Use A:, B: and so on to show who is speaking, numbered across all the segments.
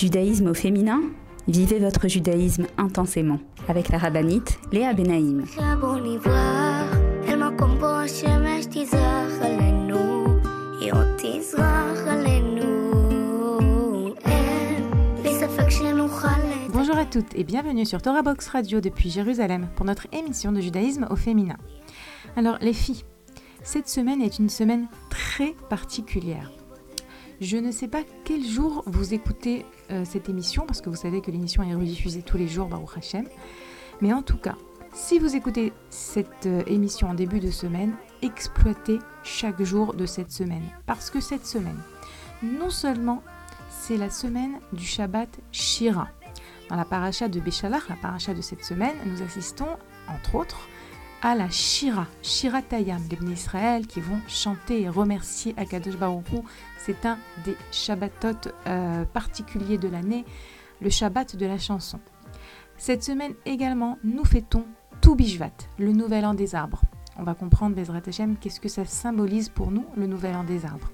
A: Judaïsme au féminin Vivez votre judaïsme intensément avec la rabbinite Léa Benaïm.
B: Bonjour à toutes et bienvenue sur Torah Box Radio depuis Jérusalem pour notre émission de judaïsme au féminin. Alors les filles, cette semaine est une semaine très particulière. Je ne sais pas quel jour vous écoutez euh, cette émission, parce que vous savez que l'émission est rediffusée tous les jours, Baruch Hashem. Mais en tout cas, si vous écoutez cette euh, émission en début de semaine, exploitez chaque jour de cette semaine. Parce que cette semaine, non seulement c'est la semaine du Shabbat Shira. Dans la paracha de Béchalach, la paracha de cette semaine, nous assistons, entre autres, à la Shira, Shira Tayam, les Israël qui vont chanter et remercier Akadosh Baruch C'est un des Shabbatot euh, particuliers de l'année, le Shabbat de la chanson. Cette semaine également, nous fêtons Toubishvat, le nouvel an des arbres. On va comprendre, Bezrat Hashem, qu'est-ce que ça symbolise pour nous, le nouvel an des arbres.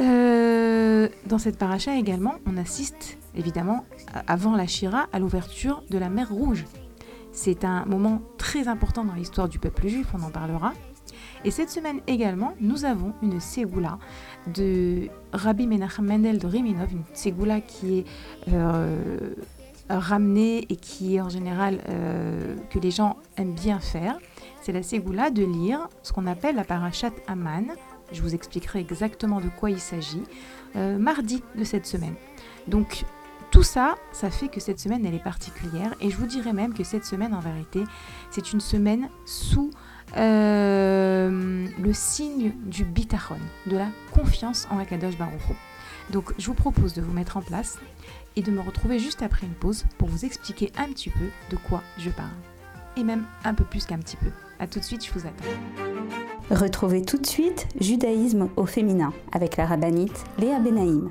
B: Euh, dans cette paracha également, on assiste évidemment avant la Shira à l'ouverture de la mer Rouge, c'est un moment très important dans l'histoire du peuple juif, on en parlera. Et cette semaine également, nous avons une ségoula de Rabbi Menachem Mendel de Riminov, une ségoula qui est euh, ramenée et qui en général euh, que les gens aiment bien faire. C'est la ségoula de lire ce qu'on appelle la parachat Aman. Je vous expliquerai exactement de quoi il s'agit euh, mardi de cette semaine. Donc tout ça, ça fait que cette semaine, elle est particulière. Et je vous dirais même que cette semaine, en vérité, c'est une semaine sous euh, le signe du bitachon, de la confiance en Akadosh Baruch Donc, je vous propose de vous mettre en place et de me retrouver juste après une pause pour vous expliquer un petit peu de quoi je parle. Et même un peu plus qu'un petit peu. A tout de suite, je vous attends.
A: Retrouvez tout de suite Judaïsme au féminin avec la rabbinite Léa Benaïm.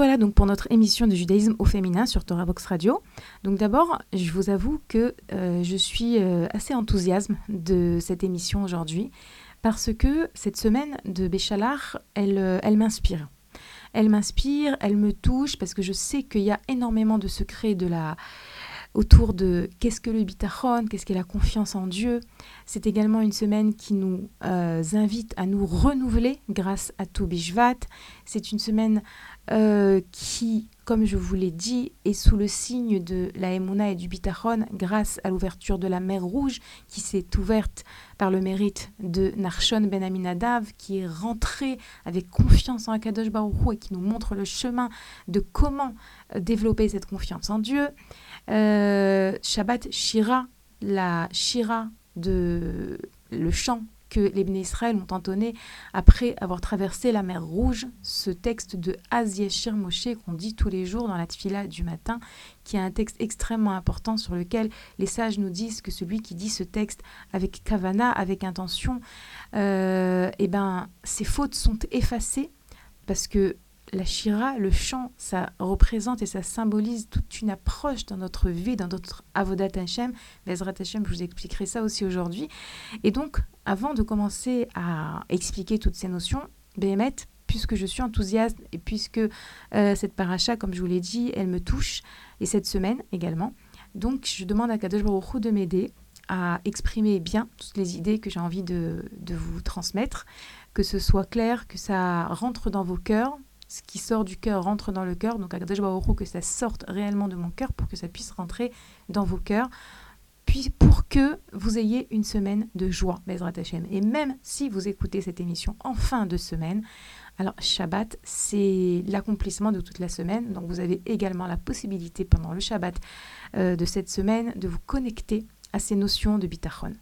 B: Revoilà donc pour notre émission de judaïsme au féminin sur Torah Box Radio. Donc d'abord, je vous avoue que euh, je suis euh, assez enthousiaste de cette émission aujourd'hui parce que cette semaine de Béchalar, elle, euh, elle m'inspire. Elle m'inspire, elle me touche parce que je sais qu'il y a énormément de secrets de la autour de qu'est-ce que le bitachon, qu'est-ce qu'est la confiance en Dieu. C'est également une semaine qui nous euh, invite à nous renouveler grâce à tout Bishvat. C'est une semaine euh, qui, comme je vous l'ai dit, est sous le signe de la Emouna et du bitachon grâce à l'ouverture de la mer Rouge qui s'est ouverte par le mérite de Narshon Ben Aminadav qui est rentré avec confiance en Akadosh Baruch et qui nous montre le chemin de comment euh, développer cette confiance en Dieu. Euh, Shabbat Shira, la Shira de le chant que les Bnei Israël ont entonné après avoir traversé la mer Rouge, ce texte de Az Yeshir Moshe qu'on dit tous les jours dans la tfila du matin, qui est un texte extrêmement important sur lequel les sages nous disent que celui qui dit ce texte avec kavana, avec intention, euh, eh ben, ses fautes sont effacées parce que la shira, le chant, ça représente et ça symbolise toute une approche dans notre vie, dans notre avodat Hashem. Bezrat Hashem, je vous expliquerai ça aussi aujourd'hui. Et donc, avant de commencer à expliquer toutes ces notions, Béhémet, puisque je suis enthousiaste et puisque euh, cette paracha, comme je vous l'ai dit, elle me touche, et cette semaine également, donc je demande à Kadosh Baruch de m'aider à exprimer bien toutes les idées que j'ai envie de, de vous transmettre, que ce soit clair, que ça rentre dans vos cœurs, ce qui sort du cœur rentre dans le cœur. Donc, que ça sorte réellement de mon cœur pour que ça puisse rentrer dans vos cœurs. Puis pour que vous ayez une semaine de joie, Bezrat Hashem. Et même si vous écoutez cette émission en fin de semaine, alors Shabbat, c'est l'accomplissement de toute la semaine. Donc vous avez également la possibilité pendant le Shabbat euh, de cette semaine de vous connecter à ces notions de bitachon.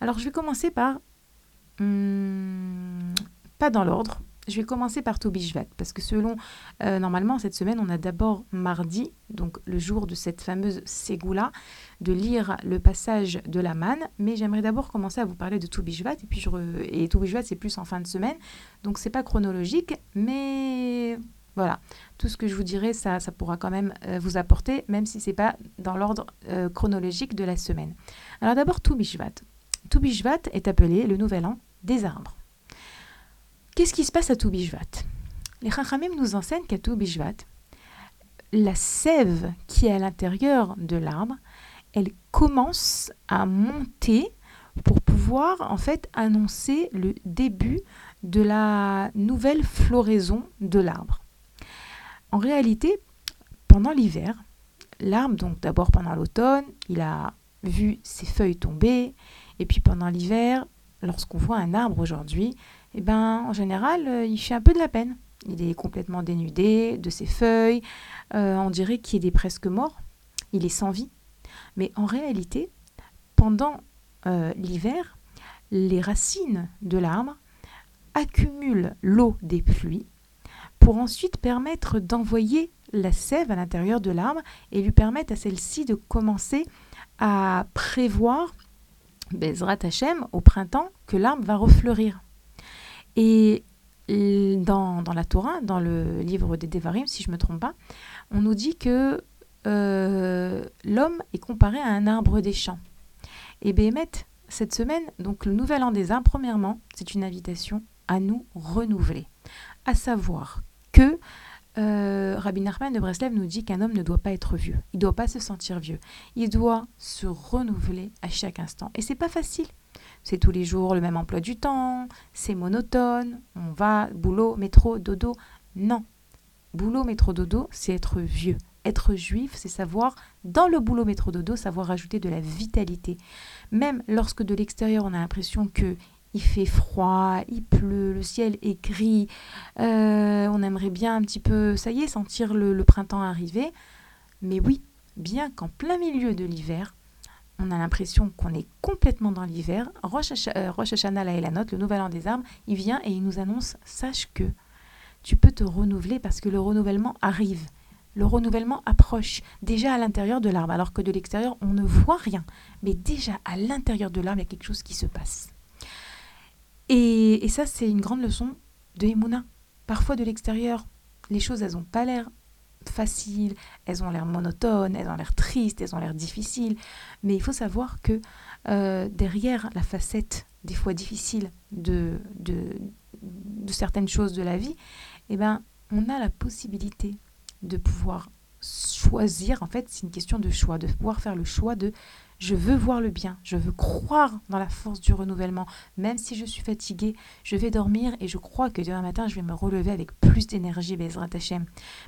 B: Alors je vais commencer par, hmm, pas dans l'ordre, je vais commencer par Toubishvat, parce que selon, euh, normalement, cette semaine, on a d'abord mardi, donc le jour de cette fameuse Ségoula, de lire le passage de la manne, mais j'aimerais d'abord commencer à vous parler de Toubishvat, et puis je Toubishvat, c'est plus en fin de semaine, donc c'est pas chronologique, mais voilà, tout ce que je vous dirai, ça, ça pourra quand même euh, vous apporter, même si c'est pas dans l'ordre euh, chronologique de la semaine. Alors d'abord, Toubishvat. Toubishvat est appelé le nouvel an des arbres. Qu'est-ce qui se passe à Toubishvat Les Chachamim nous enseignent qu'à Toubishvat, la sève qui est à l'intérieur de l'arbre, elle commence à monter pour pouvoir en fait annoncer le début de la nouvelle floraison de l'arbre. En réalité, pendant l'hiver, l'arbre, donc d'abord pendant l'automne, il a vu ses feuilles tomber, et puis pendant l'hiver, lorsqu'on voit un arbre aujourd'hui, eh ben, en général, euh, il fait un peu de la peine. Il est complètement dénudé de ses feuilles. Euh, on dirait qu'il est presque mort. Il est sans vie. Mais en réalité, pendant euh, l'hiver, les racines de l'arbre accumulent l'eau des pluies pour ensuite permettre d'envoyer la sève à l'intérieur de l'arbre et lui permettre à celle-ci de commencer à prévoir Bezrat Hashem au printemps que l'arbre va refleurir. Et dans, la Torah, dans le livre des Devarim, si je ne me trompe pas, on nous dit que euh, l'homme est comparé à un arbre des champs. Et Béhémet, cette semaine, donc le nouvel an des arbres, premièrement, c'est une invitation à nous renouveler. À savoir que euh, Rabbi Nachman de Breslev nous dit qu'un homme ne doit pas être vieux. Il ne doit pas se sentir vieux. Il doit se renouveler à chaque instant. Et c'est pas facile c'est tous les jours le même emploi du temps, c'est monotone, on va, boulot, métro, dodo. Non. Boulot, métro, dodo, c'est être vieux. Être juif, c'est savoir, dans le boulot métro dodo, savoir ajouter de la vitalité. Même lorsque de l'extérieur, on a l'impression que il fait froid, il pleut, le ciel est gris, euh, on aimerait bien un petit peu, ça y est, sentir le printemps arriver. Mais oui, bien qu'en plein milieu de l'hiver, on a l'impression qu'on est complètement dans l'hiver. Rosh, euh, Hashanah, la note, le nouvel an des arbres, il vient et il nous annonce sache que tu peux te renouveler parce que le renouvellement arrive. Le renouvellement approche déjà à l'intérieur de l'arbre, alors que de l'extérieur, on ne voit rien. Mais déjà à l'intérieur de l'arbre, il y a quelque chose qui se passe. Et, ça, c'est une grande leçon de Emouna. Parfois, de l'extérieur, les choses, elles n'ont pas l'air faciles, elles ont l'air monotones, elles ont l'air tristes, elles ont l'air difficiles. Mais il faut savoir que euh, derrière la facette des fois difficile de, de, certaines choses de la vie, eh ben, on a la possibilité de pouvoir choisir, en fait, c'est une question de choix, de pouvoir faire le choix de je veux voir le bien, je veux croire dans la force du renouvellement. Même si je suis fatiguée, je vais dormir et je crois que demain matin, je vais me relever avec plus d'énergie, Bezrat Hashem.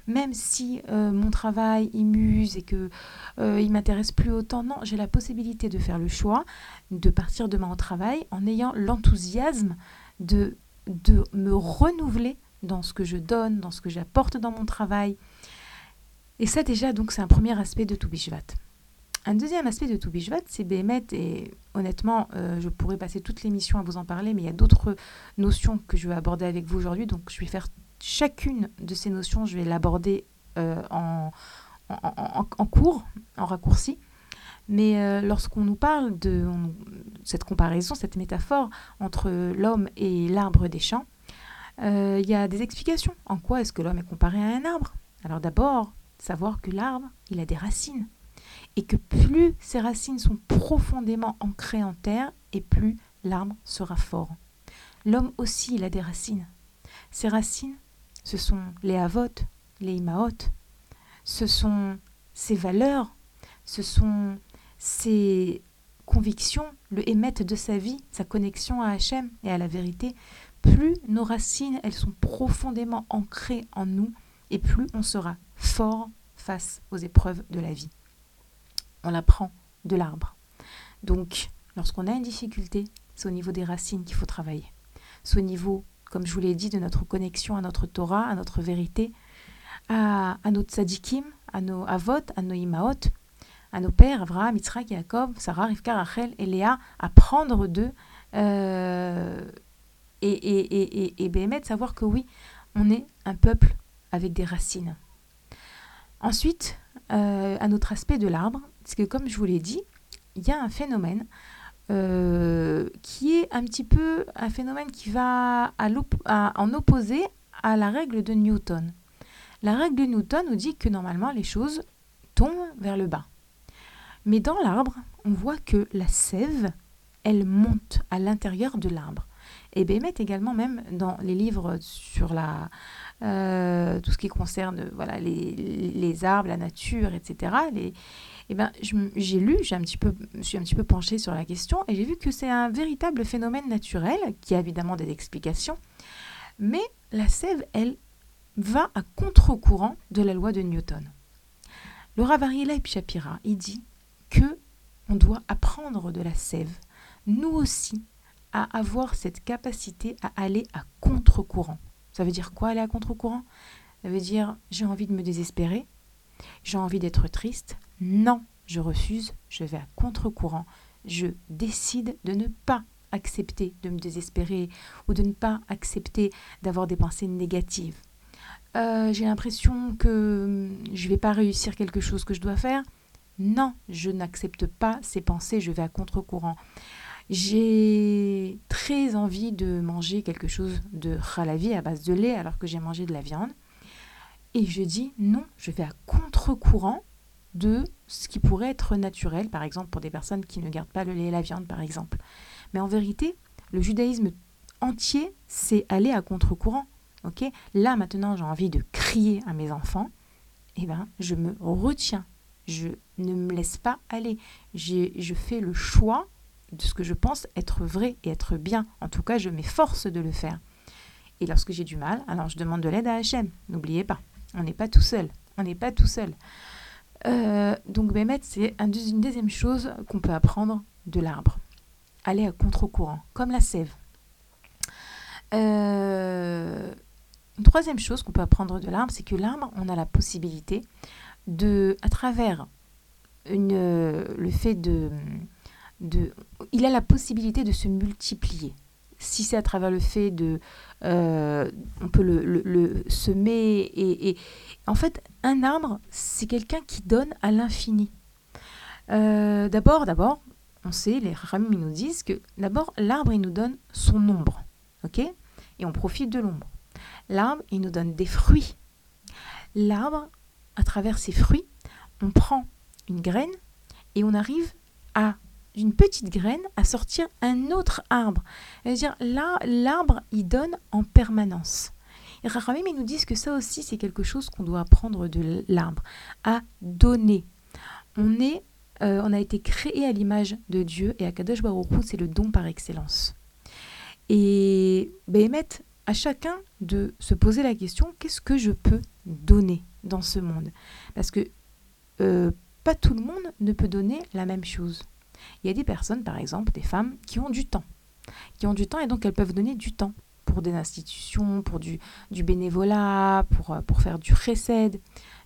B: Même si euh, mon travail, il muse et que euh, il m'intéresse plus autant, non, j'ai la possibilité de faire le choix de partir demain au travail en ayant l'enthousiasme de, de me renouveler dans ce que je donne, dans ce que j'apporte dans mon travail. Et ça déjà, donc, c'est un premier aspect de Toubishvat. Un deuxième aspect de Toubishvat, c'est Béhémet, et honnêtement, euh, je pourrais passer toute l'émission à vous en parler, mais il y a d'autres notions que je vais aborder avec vous aujourd'hui, donc je vais faire chacune de ces notions, je vais l'aborder euh, en, en, cours, en raccourci. Mais euh, lorsqu'on nous parle de cette comparaison, cette métaphore entre l'homme et l'arbre des champs, il y a des explications. En quoi est-ce que l'homme est comparé à un arbre? Alors d'abord, savoir que l'arbre, il a des racines. Et que plus ces racines sont profondément ancrées en terre, et plus l'arbre sera fort. L'homme aussi, il a des racines. Ces racines, ce sont les avot, les imaot, ce sont ses valeurs, ce sont ses convictions, le émettre de sa vie, sa connexion à Hachem et à la vérité, plus nos racines, elles sont profondément ancrées en nous, et plus on sera fort face aux épreuves de la vie. On l'apprend de l'arbre. Donc, lorsqu'on a une difficulté, c'est au niveau des racines qu'il faut travailler. C'est au niveau, comme je vous l'ai dit, de notre connexion à notre Torah, à notre vérité, à, à notre à nos avot, à nos imaot, à nos pères, Abraham, Yitzhak, Jacob, Sarah, Rivka, Rachel et Léa, à prendre d'eux euh, et, et, et, et, et savoir que oui, on est un peuple avec des racines. Ensuite, euh, un autre aspect de l'arbre, c'est que comme je vous l'ai dit, il y a un phénomène euh, qui est un petit peu un phénomène qui va à en opposé à la règle de Newton. La règle de Newton nous dit que normalement les choses tombent vers le bas. Mais dans l'arbre, on voit que la sève, elle monte à l'intérieur de l'arbre. Et Bémet également, même dans les livres sur la, euh, tout ce qui concerne voilà, les, les, arbres, la nature, etc., les, eh ben, j'ai lu, j'ai un petit peu, je suis un petit peu penchée sur la question, et j'ai vu que c'est un véritable phénomène naturel, qui a évidemment des explications, mais la sève, elle, va à contre-courant de la loi de Newton. Le Ravarila Shapira, il dit que on doit apprendre de la sève, nous aussi, à avoir cette capacité à aller à contre-courant. Ça veut dire quoi aller à contre-courant? Ça veut dire j'ai envie de me désespérer, j'ai envie d'être triste. Non, je refuse, je vais à contre-courant. Je décide de ne pas accepter de me désespérer ou de ne pas accepter d'avoir des pensées négatives. Euh, j'ai l'impression que je ne vais pas réussir quelque chose que je dois faire. Non, je n'accepte pas ces pensées, je vais à contre-courant. J'ai très envie de manger quelque chose de khalavi à base de lait alors que j'ai mangé de la viande. Et je dis non, je vais à contre-courant de ce qui pourrait être naturel, par exemple pour des personnes qui ne gardent pas le lait et la viande, par exemple. Mais en vérité, le judaïsme entier, c'est aller à contre-courant. ok? Là, maintenant, j'ai envie de crier à mes enfants. Eh bien, je me retiens je ne me laisse pas aller. Je fais le choix de ce que je pense être vrai et être bien. En tout cas, je m'efforce de le faire. Et lorsque j'ai du mal, alors je demande de l'aide à HM. N'oubliez pas, on n'est pas tout seul. On n'est pas tout seul. Euh, donc, Bémet, c'est une deuxième chose qu'on peut apprendre de l'arbre. Aller à contre-courant, comme la sève. Euh, une troisième chose qu'on peut apprendre de l'arbre, c'est que l'arbre, on a la possibilité de, à travers le fait de, il a la possibilité de se multiplier. Si c'est à travers le fait de, euh, on peut le, semer et, en fait, un arbre, c'est quelqu'un qui donne à l'infini. Euh, d'abord, d'abord, on sait, les ramis nous disent que d'abord, l'arbre, il nous donne son ombre, ok? Et on profite de l'ombre. L'arbre, il nous donne des fruits. L'arbre, à travers ces fruits, on prend une graine et on arrive à d'une petite graine à sortir un autre arbre. C'est-à-dire là, l'arbre, il donne en permanence. Et Rahamim, ils nous disent que ça aussi, c'est quelque chose qu'on doit apprendre de l'arbre, à donner. On, est, euh, on a été créé à l'image de Dieu et à Kadosh Baruch c'est le don par excellence. Et Béhémet, à chacun de se poser la question, qu'est-ce que je peux donner dans ce monde? Parce que euh, pas tout le monde ne peut donner la même chose. Il y a des personnes, par exemple, des femmes, qui ont du temps. Qui ont du temps et donc elles peuvent donner du temps pour des institutions, pour du, bénévolat, pour, euh, pour faire du recède.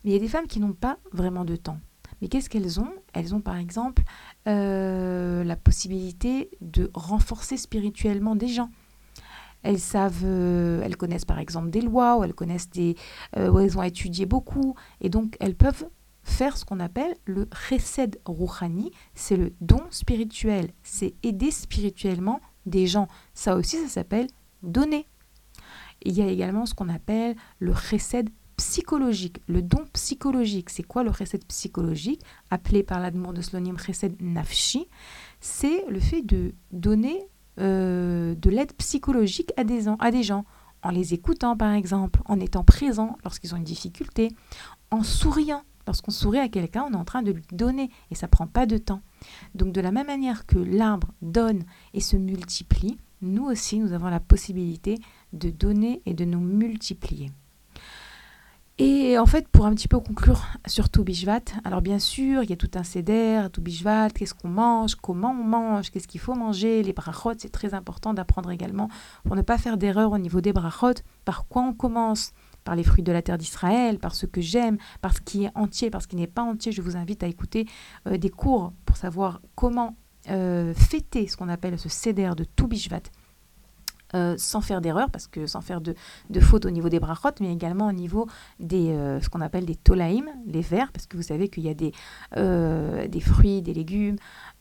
B: Mais il y a des femmes qui n'ont pas vraiment de temps. Mais qu'est-ce qu'elles ont? Elles ont par exemple euh, la possibilité de renforcer spirituellement des gens. Elles savent, euh, elles connaissent par exemple des lois, ou elles connaissent des, euh, elles ont étudié beaucoup, et donc elles peuvent faire ce qu'on appelle le chesed rouhani, c'est le don spirituel, c'est aider spirituellement des gens. Ça aussi, ça s'appelle donner. il y a également ce qu'on appelle le chesed psychologique, le don psychologique. C'est quoi le chesed psychologique? Appelé par l'admour de Slonim chesed nafshi. C'est le fait de donner euh, de l'aide psychologique à des, à des gens, en les écoutant par exemple, en étant présent lorsqu'ils ont une difficulté, en souriant. Lorsqu'on sourit à quelqu'un, on est en train de lui donner et ça prend pas de temps. Donc de la même manière que l'arbre donne et se multiplie, nous aussi, nous avons la possibilité de donner et de nous multiplier. Et en fait, pour un petit peu conclure sur Toubishvat, alors bien sûr, il y a tout un céder, Toubishvat, qu'est-ce qu'on mange, comment on mange, qu'est-ce qu'il faut manger, les brachot, c'est très important d'apprendre également pour ne pas faire d'erreur au niveau des brachot, par quoi on commence par les fruits de la terre d'Israël, par ce que j'aime, par ce qui est entier, par ce qui n'est pas entier. Je vous invite à écouter euh, des cours pour savoir comment euh, fêter ce qu'on appelle ce céder de Toubishvat euh, sans faire d'erreur, parce que sans faire de, de faute au niveau des brachot, mais également au niveau des euh, ce qu'on appelle des tolaïm, les vers, parce que vous savez qu'il y a des, euh, des fruits, des légumes,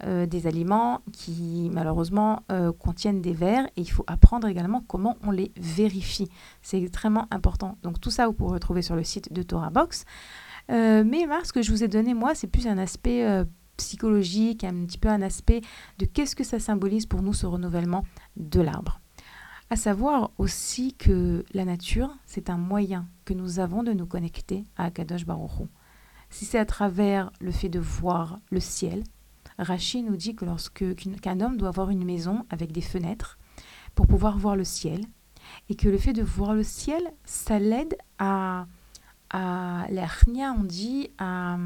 B: des aliments qui malheureusement contiennent des vers, et il faut apprendre également comment on les vérifie. C'est extrêmement important. Donc tout ça, vous pouvez retrouver sur le site de Torah Box. mais ce que je vous ai donné, moi, c'est plus un aspect psychologique, un petit peu un aspect de qu'est-ce que ça symbolise pour nous ce renouvellement de l'arbre. À savoir aussi que la nature, c'est un moyen que nous avons de nous connecter à Akadosh Baruch Si c'est à travers le fait de voir le ciel, Rachid nous dit que lorsque qu'un homme doit avoir une maison avec des fenêtres pour pouvoir voir le ciel, et que le fait de voir le ciel, ça l'aide à à l'hernia, on dit à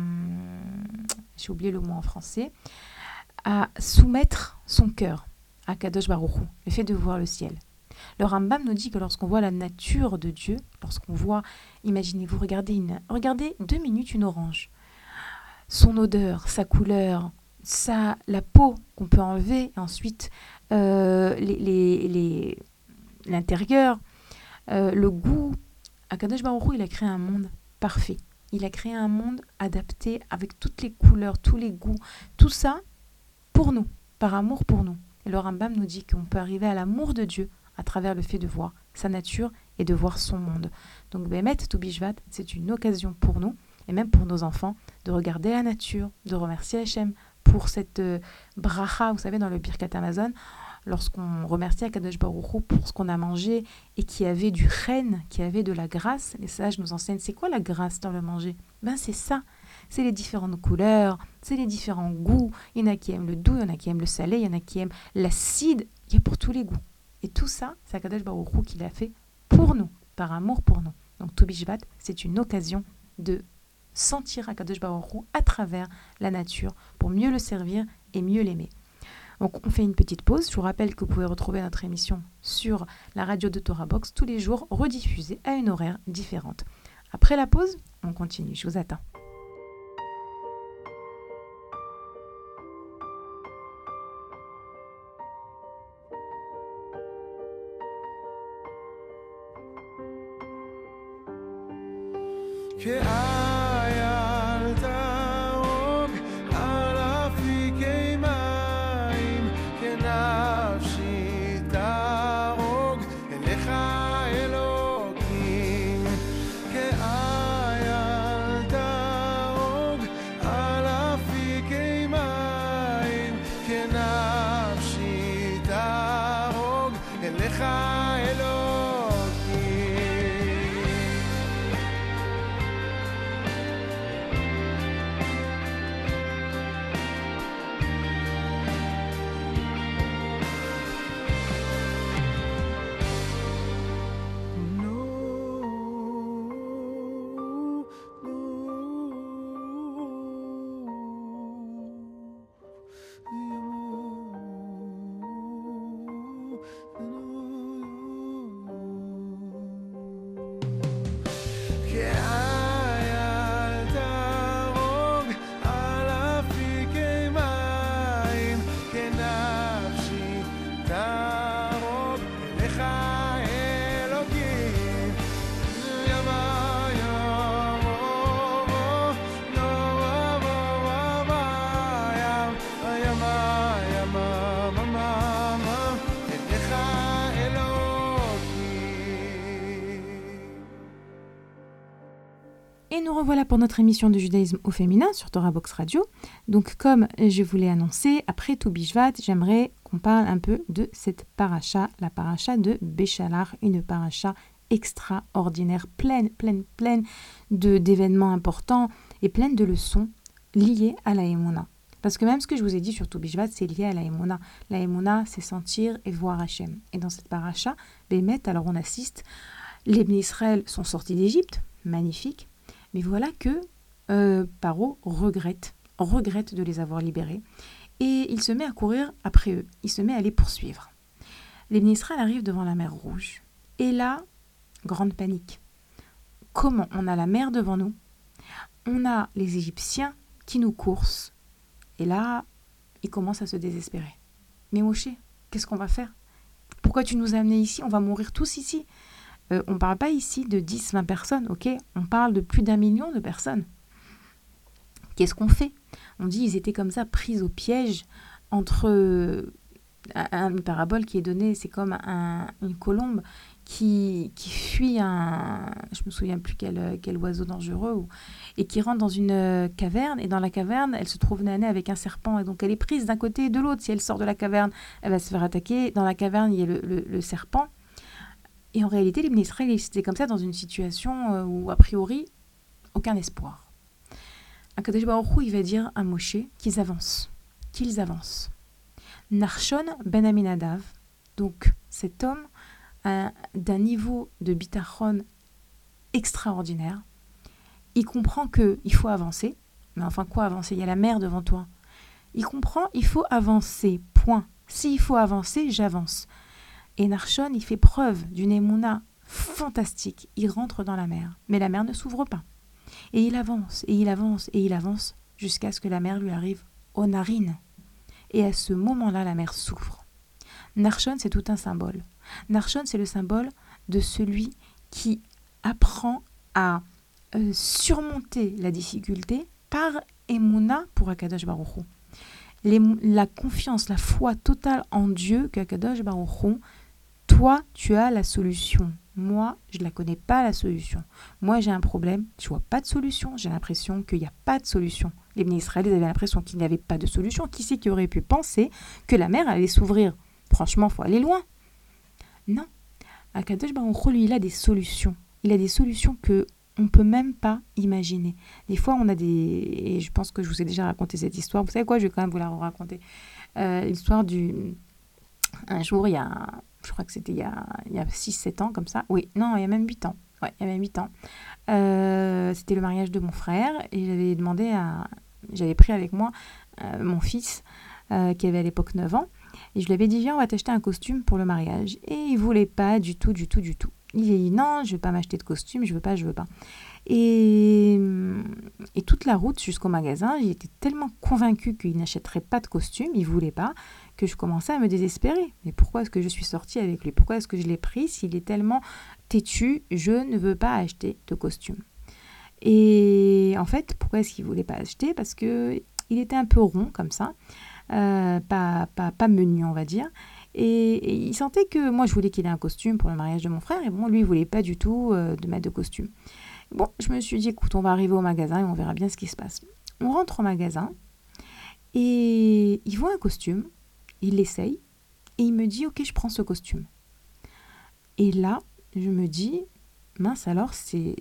B: j'ai oublié le mot en français, à soumettre son cœur à Kadosh Baruch le fait de voir le ciel. Le Rambam nous dit que lorsqu'on voit la nature de Dieu, lorsqu'on voit, imaginez-vous, regardez, une, regardez deux minutes une orange, son odeur, sa couleur, sa, la peau qu'on peut enlever, ensuite l'intérieur, euh, le goût. Akadosh Baruch il a créé un monde parfait. Il a créé un monde adapté avec toutes les couleurs, tous les goûts, tout ça pour nous, par amour pour nous. Et le Rambam nous dit qu'on peut arriver à l'amour de Dieu à travers le fait de voir sa nature et de voir son monde. Donc Behemet Toubishvat, c'est une occasion pour nous, et même pour nos enfants, de regarder la nature, de remercier Hachem pour cette euh, bracha, vous savez, dans le Birkat Amazon, lorsqu'on remercie Akadosh Baruch pour ce qu'on a mangé et qui avait du renne, qui avait de la grâce, les sages nous enseignent c'est quoi la grâce dans le manger? Ben c'est ça, c'est les différentes couleurs, c'est les différents goûts. Il y en a qui aiment le doux, il y en a qui aiment le salé, il y en a qui aiment l'acide, il y a pour tous les goûts. Et tout ça, c'est Akadosh Baruch qui l'a fait pour nous, par amour pour nous. Donc Tobishvat, c'est une occasion de sentir Akadosh Baruch à travers la nature pour mieux le servir et mieux l'aimer. Donc on fait une petite pause. Je vous rappelle que vous pouvez retrouver notre émission sur la radio de Torah Box tous les jours, rediffusée à une horaire différente. Après la pause, on continue. Je vous attends.
C: 可
B: 爱。Revoilà pour notre émission de judaïsme au féminin sur Torah Box Radio. Donc, comme je vous l'ai annoncé, après tout Bishvat, j'aimerais qu'on parle un peu de cette paracha, la paracha de Béchalar, une paracha extraordinaire, pleine, pleine, pleine de, d'événements importants et pleine de leçons liées à la Emouna. Parce que même ce que je vous ai dit sur Toubishvat, c'est lié à la Emouna. La Emouna, c'est sentir et voir Hachem. Et dans cette paracha, Bémet, alors on assiste, les Israël sont sortis d'Égypte, magnifique, mais voilà que euh, Paro regrette, regrette de les avoir libérés. Et il se met à courir après eux, il se met à les poursuivre. Les Israël arrivent devant la mer Rouge. Et là, grande panique. Comment On a la mer devant nous, on a les Égyptiens qui nous coursent, et là, ils commencent à se désespérer. Mais Moshe, qu'est-ce qu'on va faire? Pourquoi tu nous as amenés ici? On va mourir tous ici. Euh, on ne parle pas ici de 10, 20 personnes, ok? On parle de plus d'un million de personnes. Qu'est-ce qu'on fait? On dit ils étaient comme ça pris au piège entre une parabole qui est donnée, c'est comme une colombe qui, fuit un, je me souviens plus quel, oiseau dangereux, et qui rentre dans une euh, caverne, et dans la caverne, elle se trouve née avec un serpent, et donc elle est prise d'un côté et de l'autre. Si elle sort de la caverne, elle va se faire attaquer. Dans la caverne, il y a le, serpent. Et en réalité, les ministres, étaient comme ça dans une situation euh, où, a priori, aucun espoir. Akadosh Baruch il va dire à Moshe qu'ils avancent, qu'ils avancent. Narshon ben Aminadav, donc cet homme d'un niveau de bitachon extraordinaire. Il comprend que il faut avancer. Mais enfin, quoi avancer? Il y a la mer devant toi. Il comprend, il faut avancer. Point. S'il faut avancer, j'avance. Et Narshon, il fait preuve d'une émouna fantastique. Il rentre dans la mer. Mais la mer ne s'ouvre pas. Et il avance, et il avance, et il avance, jusqu'à ce que la mer lui arrive aux narines. Et à ce moment-là, la mer s'ouvre. Narshon, c'est tout un symbole. Narshon, c'est le symbole de celui qui apprend à euh, surmonter la difficulté par Emouna pour Akadosh Baruch La confiance, la foi totale en Dieu qu'Akadosh Baruch toi, tu as la solution. Moi, je ne la connais pas, la solution. Moi, j'ai un problème, je vois pas de solution. J'ai l'impression qu'il n'y a pas de solution. Les ministres avaient l'impression qu'il n'y avait pas de solution. Qui c'est qui aurait pu penser que la mer allait s'ouvrir? Franchement, faut aller loin. Non. Akadosh Baruch lui, il a des solutions. Il a des solutions que on peut même pas imaginer. Des fois, on a des... Et je pense que je vous ai déjà raconté cette histoire. Vous savez quoi? Je vais quand même vous la raconter. Euh, l'histoire du... Un jour, il y a... Je crois que c'était il y a, il y a 6-7 ans, comme ça. Oui, non, il y a même 8 ans. Ouais, il y a même 8 ans. Euh, c'était le mariage de mon frère. Et j'avais demandé à... J'avais pris avec moi euh, mon fils, qui avait à l'époque 9 ans. Et je lui avais dit, viens, on va t'acheter un costume pour le mariage. Et il voulait pas du tout, du tout, du tout. Il a dit, non, je veux pas m'acheter de costume, je veux pas, je veux pas. Et, et toute la route jusqu'au magasin, j'étais tellement convaincue qu'il n'achèterait pas de costume, il voulait pas, que je commençais à me désespérer. Mais pourquoi est-ce que je suis sortie avec lui? Pourquoi est-ce que je l'ai pris? S'il est tellement têtu Je ne veux pas acheter de costume. Et en fait, pourquoi est-ce qu'il voulait pas acheter? Parce que il était un peu rond comme ça. Euh, pas, pas, pas menu, on va dire. Et, il sentait que moi, je voulais qu'il ait un costume pour le mariage de mon frère, et bon, lui, il voulait pas du tout euh, de mettre de costume. Bon, je me suis dit, écoute, on va arriver au magasin et on verra bien ce qui se passe. On rentre au magasin, et il voit un costume, il l'essaye, et il me dit, ok, je prends ce costume. Et là, je me dis, mince alors, c'est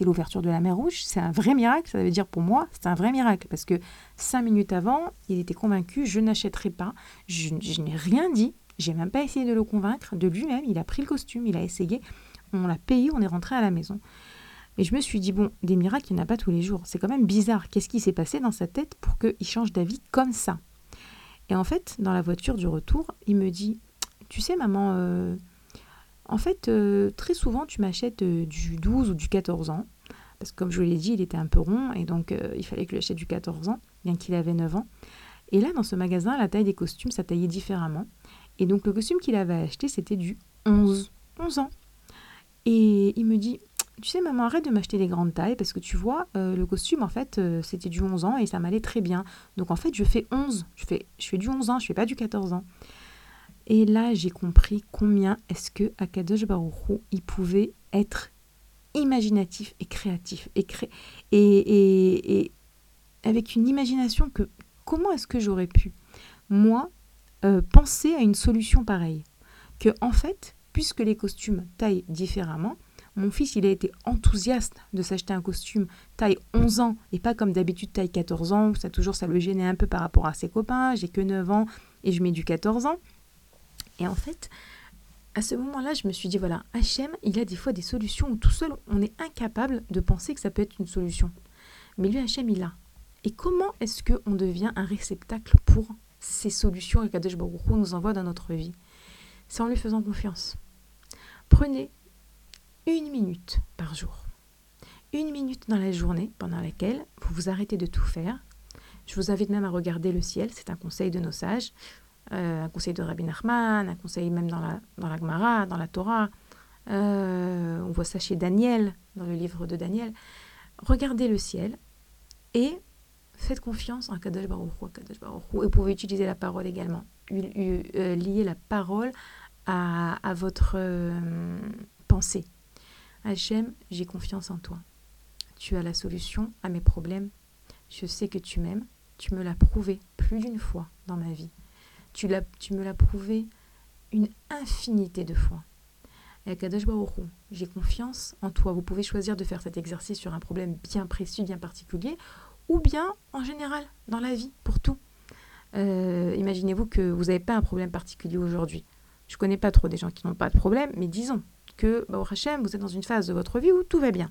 B: l'ouverture de la mer Rouge, c'est un vrai miracle, ça veut dire pour moi, c'est un vrai miracle, parce que cinq minutes avant, il était convaincu, je n'achèterai pas, je, n'ai rien dit, j'ai même pas essayé de le convaincre, de lui-même, il a pris le costume, il a essayé, on l'a payé, on est rentré à la maison. Et je me suis dit, bon, des miracles, il n'y en a pas tous les jours, c'est quand même bizarre, qu'est-ce qui s'est passé dans sa tête pour qu'il change d'avis comme ça? Et en fait, dans la voiture du retour, il me dit, tu sais maman, euh, en fait, euh, très souvent, tu m'achètes euh, du 12 ou du 14 ans. Parce que comme je vous l'ai dit, il était un peu rond et donc il fallait que je lui achète du 14 ans, bien qu'il avait 9 ans. Et là, dans ce magasin, la taille des costumes, ça taillait différemment. Et donc le costume qu'il avait acheté, c'était du 11, 11 ans. Et il me dit, tu sais maman, arrête de m'acheter des grandes tailles parce que tu vois, le costume, en fait, c'était du 11 ans et ça m'allait très bien. Donc en fait, je fais 11, je fais, je fais du 11 ans, je fais pas du 14 ans. Et là, j'ai compris combien est-ce que Akadosh Baruchou, il pouvait être imaginatif et créatif. Et, cré- et, et- et avec une imagination que comment est-ce que j'aurais pu, moi, euh, penser à une solution pareille? Que en fait, puisque les costumes taillent différemment, mon fils, il a été enthousiaste de s'acheter un costume taille 11 ans et pas comme d'habitude taille 14 ans, ça toujours ça le gênait un peu par rapport à ses copains, j'ai que 9 ans et je mets du 14 ans. Et en fait, à ce moment-là, je me suis dit voilà, HM, il a des fois des solutions où tout seul, on est incapable de penser que ça peut être une solution. Mais lui, HM, il a. Et comment est-ce qu'on devient un réceptacle pour ces solutions que Kadesh Baruch nous envoie dans notre vie? C'est en lui faisant confiance. Prenez une minute par jour. Une minute dans la journée pendant laquelle vous vous arrêtez de tout faire. Je vous invite même à regarder le ciel, c'est un conseil de nos sages, euh, un conseil de Rabbi Nachman, un conseil même dans la, dans la Gemara, dans la Torah. Euh, on voit ça chez Daniel, dans le livre de Daniel. Regardez le ciel et faites confiance en Kadosh Baruch Hu. Et vous pouvez utiliser la parole également. Euh, lier la parole à, à votre pensée. Hachem, j'ai confiance en toi. Tu as la solution à mes problèmes. Je sais que tu m'aimes. Tu me l'as prouvé plus d'une fois dans ma vie. Tu, me l'as prouvé une infinité de fois. Et j'ai confiance en toi. Vous pouvez choisir de faire cet exercice sur un problème bien précis, bien particulier, ou bien en général, dans la vie, pour tout. Euh, imaginez-vous que vous n'avez pas un problème particulier aujourd'hui. Je ne connais pas trop des gens qui n'ont pas de problème, mais disons que, bah, Hachem, vous êtes dans une phase de votre vie où tout va bien.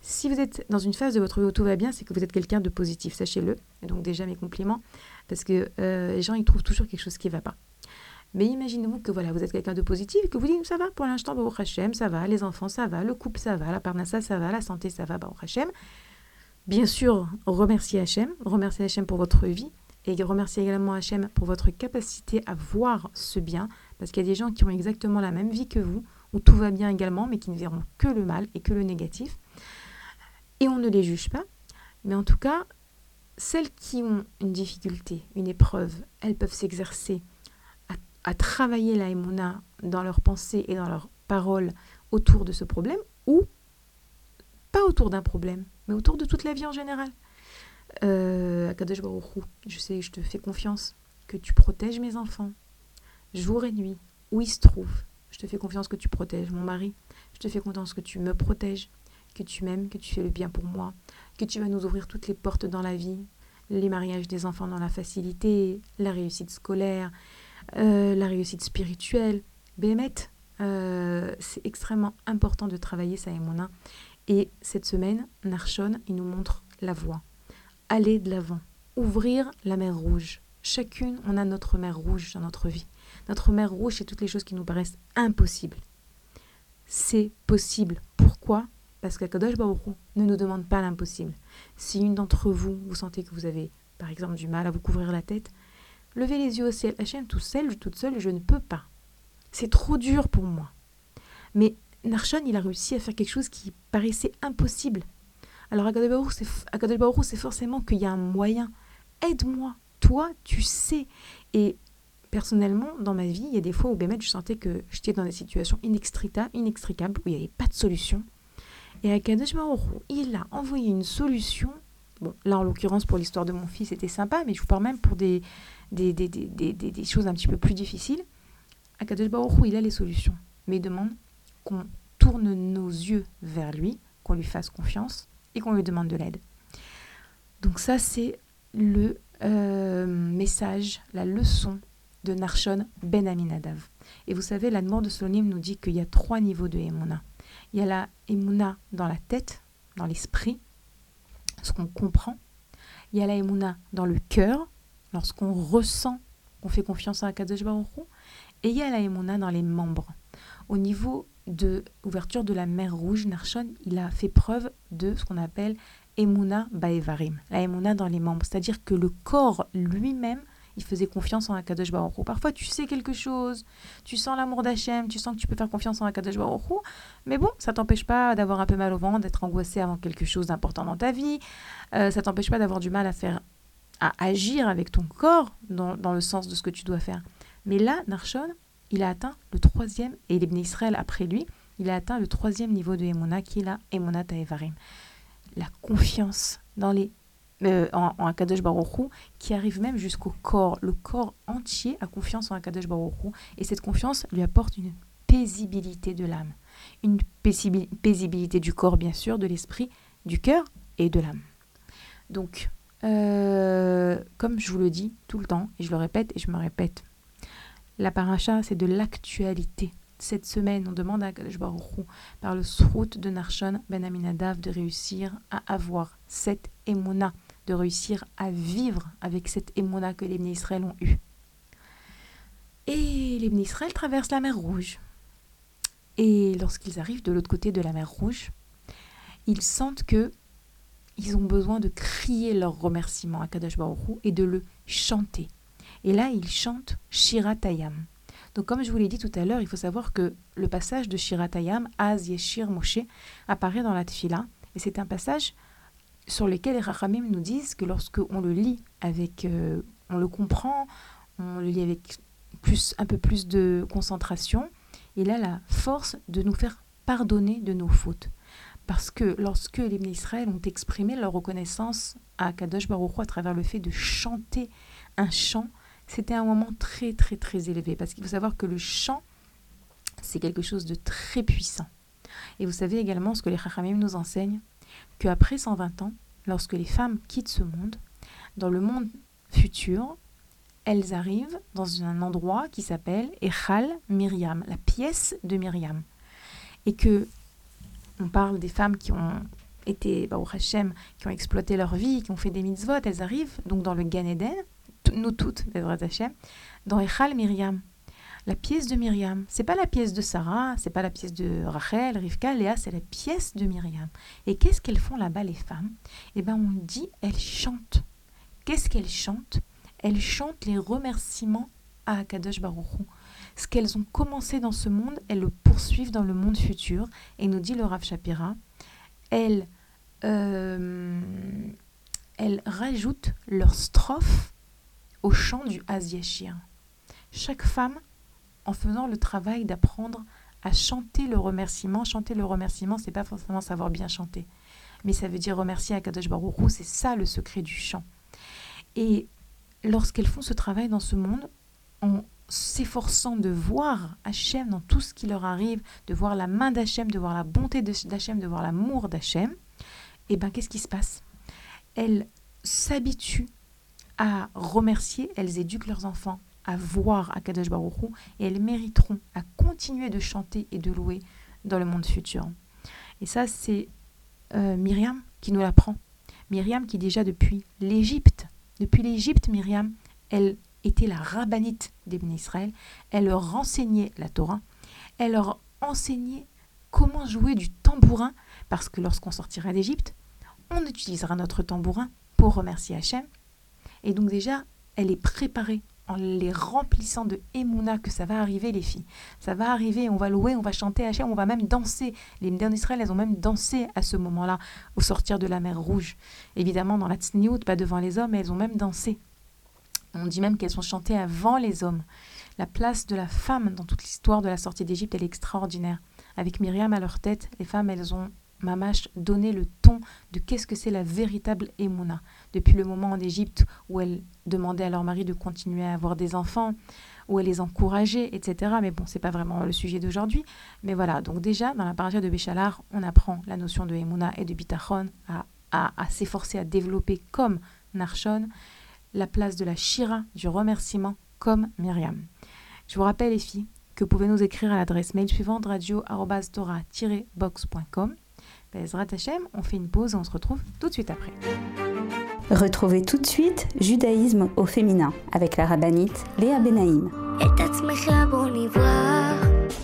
B: Si vous êtes dans une phase de votre vie où tout va bien, c'est que vous êtes quelqu'un de positif, sachez-le. Et donc déjà mes compliments, parce que euh, les gens, ils trouvent toujours quelque chose qui ne va pas. Mais imaginez-vous que voilà, vous êtes quelqu'un de positif et que vous dites ça va pour l'instant, bah, Hachem, ça va, les enfants, ça va, le couple, ça va, la parnassa, ça va, la santé, ça va, bah, Hachem. Bien sûr, remerciez Hachem, remerciez Hachem pour votre vie et remerciez également Hachem pour votre capacité à voir ce bien, parce qu'il y a des gens qui ont exactement la même vie que vous, où tout va bien également, mais qui ne verront que le mal et que le négatif. Et on ne les juge pas, mais en tout cas, celles qui ont une difficulté, une épreuve, elles peuvent s'exercer à, travailler la émouna dans leurs pensées et dans leurs paroles autour de ce problème, ou pas autour d'un problème, mais autour de toute la vie en général. Euh, je sais, je te fais confiance que tu protèges mes enfants, jour et nuit, où ils se trouvent. Je te fais confiance que tu protèges mon mari. Je te fais confiance que tu me protèges, que tu m'aimes, que tu fais le bien pour moi, que tu vas nous ouvrir toutes les portes dans la vie, les mariages des enfants dans la facilité, la réussite scolaire, euh, la réussite spirituelle. Bémet, euh, c'est extrêmement important de travailler ça et mon âme. Et cette semaine, Narshon, il nous montre la voie. Aller de l'avant, ouvrir la mer rouge. Chacune, on a notre mer rouge dans notre vie. Notre mer rouge, c'est toutes les choses qui nous paraissent impossibles. C'est possible. Pourquoi? Parce qu'Akadosh ne nous demande pas l'impossible. Si une d'entre vous, vous sentez que vous avez, par exemple, du mal à vous couvrir la tête, levez les yeux au ciel. Hachem, tout seul, toute seule, je ne peux pas. C'est trop dur pour moi. Mais Narshon, il a réussi à faire quelque chose qui paraissait impossible. Alors Akadosh c'est forcément qu'il y a un moyen. Aide-moi. Toi, tu sais. Et personnellement, dans ma vie, il y a des fois où je sentais que j'étais dans des situations inextricables, inextricables où il n'y avait pas de solution. Et Akadosh Baruch il a envoyé une solution. Bon, là, en l'occurrence, pour l'histoire de mon fils, c'était sympa, mais je vous parle même pour des, des, des, des, des, choses un petit peu plus difficiles. Akadosh Baruch il a les solutions. Mais il demande qu'on tourne nos yeux vers lui, qu'on lui fasse confiance et qu'on lui demande de l'aide. Donc ça, c'est le euh, message, la leçon de Narshon Ben Aminadav. Et vous savez, la demande de Solonim nous dit qu'il y a trois niveaux de Emouna. Il y a la Emouna dans la tête, dans l'esprit, ce qu'on comprend. Il y a la Emouna dans le cœur, lorsqu'on ressent qu'on fait confiance à Akadosh Baruch. Et il y a la Emouna dans les membres. Au niveau de ouverture de la mer Rouge, Narshon, il a fait preuve de ce qu'on appelle Emouna Baevarim, la Emouna dans les membres. C'est-à-dire que le corps lui-même, il faisait confiance en Akadosh Baruch. Parfois, tu sais quelque chose, tu sens l'amour d'Hachem, tu sens que tu peux faire confiance en Akadosh Baruch mais bon, ça t'empêche pas d'avoir un peu mal au ventre, d'être angoissé avant quelque chose d'important dans ta vie, euh, ça t'empêche pas d'avoir du mal à faire, à agir avec ton corps dans, dans le sens de ce que tu dois faire. Mais là, Narshon, il a atteint le troisième, et les Israël après lui, il a atteint le troisième niveau de Emuna, qui est la Emuna Taevarim. La confiance dans les, euh, en, en Akadosh Baruch qui arrive même jusqu'au corps. Le corps entier a confiance en Akadosh Baruch Hu, et cette confiance lui apporte une paisibilité de l'âme. Une paisibi- paisibilité du corps, bien sûr, de l'esprit, du cœur et de l'âme. Donc, euh, comme je vous le dis tout le temps, et je le répète et je me répète, la paracha, c'est de l'actualité. Cette semaine, on demande à Kadosh Baruch Hu, par le srout de Narshon Ben Aminadav, de réussir à avoir cette émona, de réussir à vivre avec cette émona que les Israël ont eue. Et les Israël traversent la mer Rouge. Et lorsqu'ils arrivent de l'autre côté de la mer Rouge, ils sentent que ils ont besoin de crier leur remerciement à Kadosh Baruch et de le chanter. Et là, ils chantent Shiratayam. Donc, comme je vous l'ai dit tout à l'heure, il faut savoir que le passage de Shiratayam, Az Yeshir Moshe, apparaît dans la Tfila. Et c'est un passage sur lequel les Rachamim nous disent que lorsque on le lit avec, euh, on le comprend, on le lit avec plus, un peu plus de concentration, il a la force de nous faire pardonner de nos fautes. Parce que lorsque les Israël ont exprimé leur reconnaissance à Kadosh Baruch à travers le fait de chanter un chant, c'était un moment très très très élevé. Parce qu'il faut savoir que le chant, c'est quelque chose de très puissant. Et vous savez également ce que les Chachamim nous enseignent, qu'après 120 ans, lorsque les femmes quittent ce monde, dans le monde futur, elles arrivent dans un endroit qui s'appelle Echal Myriam, la pièce de Myriam. Et que on parle des femmes qui ont été, au Hachem, qui ont exploité leur vie, qui ont fait des mitzvot, elles arrivent donc dans le Gan Eden, nous toutes, Bezrat Hachem, dans Echal Myriam. La pièce de Myriam, c'est pas la pièce de Sarah, c'est pas la pièce de Rachel, Rivka, Léa, c'est la pièce de Myriam. Et qu'est-ce qu'elles font là-bas, les femmes? Eh bien, on dit, elles chantent. Qu'est-ce qu'elles chantent? Elles chantent les remerciements à Akadosh Baruch Hu. Ce qu'elles ont commencé dans ce monde, elles le poursuivent dans le monde futur. Et nous dit le Rav Shapira, elles, euh, elles rajoutent leur strophe au chant du Aziachir. Chaque femme, en faisant le travail d'apprendre à chanter le remerciement, chanter le remerciement, c'est pas forcément savoir bien chanter, mais ça veut dire remercier Akadosh Baruch c'est ça le secret du chant. Et lorsqu'elles font ce travail dans ce monde, en s'efforçant de voir Hachem dans tout ce qui leur arrive, de voir la main d'Hachem, de voir la bonté d'Hachem, de voir l'amour d'Hachem, et ben qu'est-ce qui se passe? Elles s'habituent à remercier, elles éduquent leurs enfants à voir Akadosh Baruch Hu, et elles mériteront à continuer de chanter et de louer dans le monde futur. Et ça, c'est euh, Myriam qui nous l'apprend. Myriam qui déjà depuis l'Égypte, depuis l'Égypte, Myriam, elle était la rabbinite des Bnei Israël, elle leur enseignait la Torah, elle leur enseignait comment jouer du tambourin, parce que lorsqu'on sortira d'Égypte, on utilisera notre tambourin pour remercier Hachem. Et donc déjà, elle est préparée en les remplissant de émouna que ça va arriver les filles. Ça va arriver, on va louer, on va chanter Hachem, on va même danser. Les Médéens d'Israël, elles ont même dansé à ce moment-là, au sortir de la mer Rouge. Évidemment, dans la Tzniout, pas devant les hommes, mais elles ont même dansé. On dit même qu'elles ont chanté avant les hommes. La place de la femme dans toute l'histoire de la sortie d'Égypte, elle est extraordinaire. Avec Myriam à leur tête, les femmes, elles ont mamash donné le ton de qu'est-ce que c'est la véritable émouna. Depuis le moment en Égypte où elles demandaient à leur mari de continuer à avoir des enfants, où elles les encourageaient, etc. Mais bon, c'est pas vraiment le sujet d'aujourd'hui. Mais voilà, donc déjà, dans la paracha de Béchalar, on apprend la notion de émouna et de bitachon à, à, à s'efforcer à développer comme Narshon la place de la shira, du remerciement, comme Myriam. Je vous rappelle, les filles, que vous pouvez nous écrire à l'adresse mail suivante radio-tora-box.com. Bezrat Hashem, on fait une pause et on se retrouve tout de suite après.
A: Retrouvez tout de suite Judaïsme au féminin avec la rabbinite Léa Benaïm.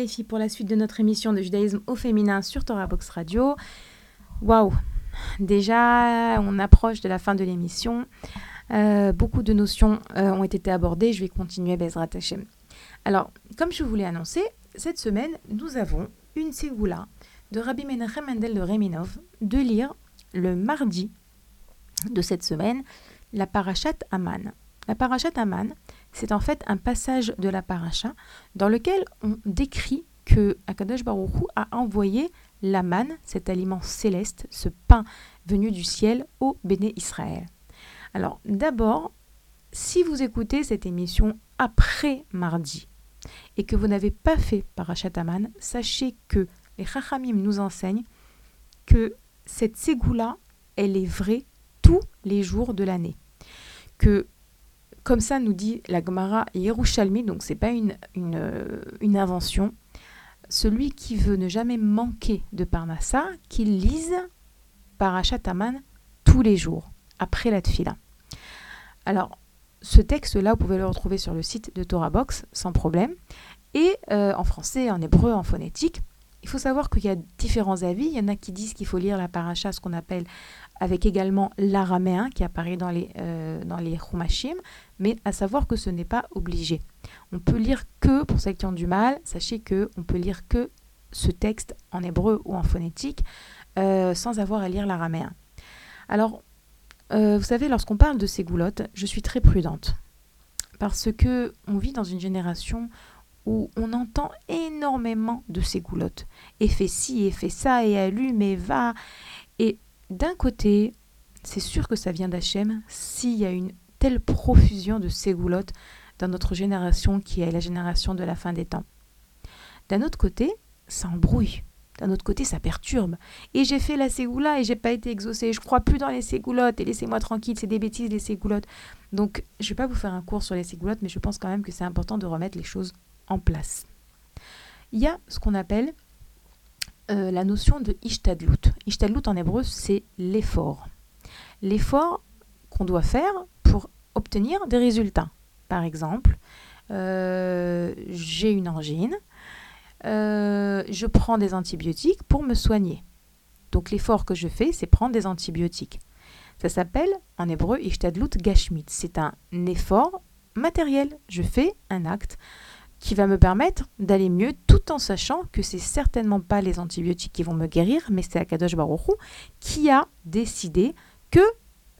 B: Les filles pour la suite de notre émission de judaïsme au féminin sur Torah Box Radio. Waouh Déjà, on approche de la fin de l'émission. Euh, beaucoup de notions euh, ont été abordées. Je vais continuer Bezrat Hashem. Alors, comme je vous l'ai annoncé, cette semaine, nous avons une ségoula de Rabbi Menachem Mendel de Reminov de lire le mardi de cette semaine la parachat Aman. La parachat Aman, c'est en fait un passage de la paracha dans lequel on décrit que Akadosh Baruch Hu a envoyé la manne, cet aliment céleste, ce pain venu du ciel au béné Israël. Alors d'abord, si vous écoutez cette émission après mardi et que vous n'avez pas fait Parashat Aman, sachez que les Chachamim nous enseignent que cette ségoula, elle est vraie tous les jours de l'année. Que, comme ça nous dit la Gemara Yerushalmi, donc c'est pas euh, une invention, celui qui veut ne jamais manquer de Parnassa, qu'il lise Parashat Aman tous les jours, après la Tfila. Alors, ce texte-là, vous pouvez le retrouver sur le site de Torah Box sans problème, et euh, en français, en hébreu, en phonétique. Il faut savoir qu'il y a différents avis. Il y en a qui disent qu'il faut lire la paracha, ce qu'on appelle, avec également l'araméen qui apparaît dans les, euh, dans les Chumashim, mais à savoir que ce n'est pas obligé. On peut lire que, pour ceux qui ont du mal, sachez que on peut lire que ce texte en hébreu ou en phonétique euh, sans avoir à lire l'araméen. Alors, euh, vous savez, lorsqu'on parle de ces goulottes, je suis très prudente parce que on vit dans une génération où on entend énormément de ces goulottes. Et fait ci, et fait ça, et allume, et va. Et d'un côté, c'est sûr que ça vient d'Hachem s'il y a une telle profusion de ces goulottes dans notre génération qui est la génération de la fin des temps. D'un autre côté, ça embrouille. D'un autre côté, ça perturbe. Et j'ai fait la ségoula et j'ai pas été exaucée. Je crois plus dans les ségoulottes et laissez-moi tranquille, c'est des bêtises les ségoulottes. Donc, je vais pas vous faire un cours sur les ségoulottes, mais je pense quand même que c'est important de remettre les choses en place. Il y a ce qu'on appelle euh, la notion de ishtadlut. Ishtadlut en hébreu, c'est l'effort. L'effort qu'on doit faire pour obtenir des résultats. Par exemple, euh, j'ai une angine, euh, je prends des antibiotiques pour me soigner. Donc l'effort que je fais, c'est prendre des antibiotiques. Ça s'appelle en hébreu ishtadlut gashmit. C'est un effort matériel. Je fais un acte qui va me permettre d'aller mieux tout en sachant que c'est certainement pas les antibiotiques qui vont me guérir, mais c'est Akadosh Baruch Hu qui a décidé que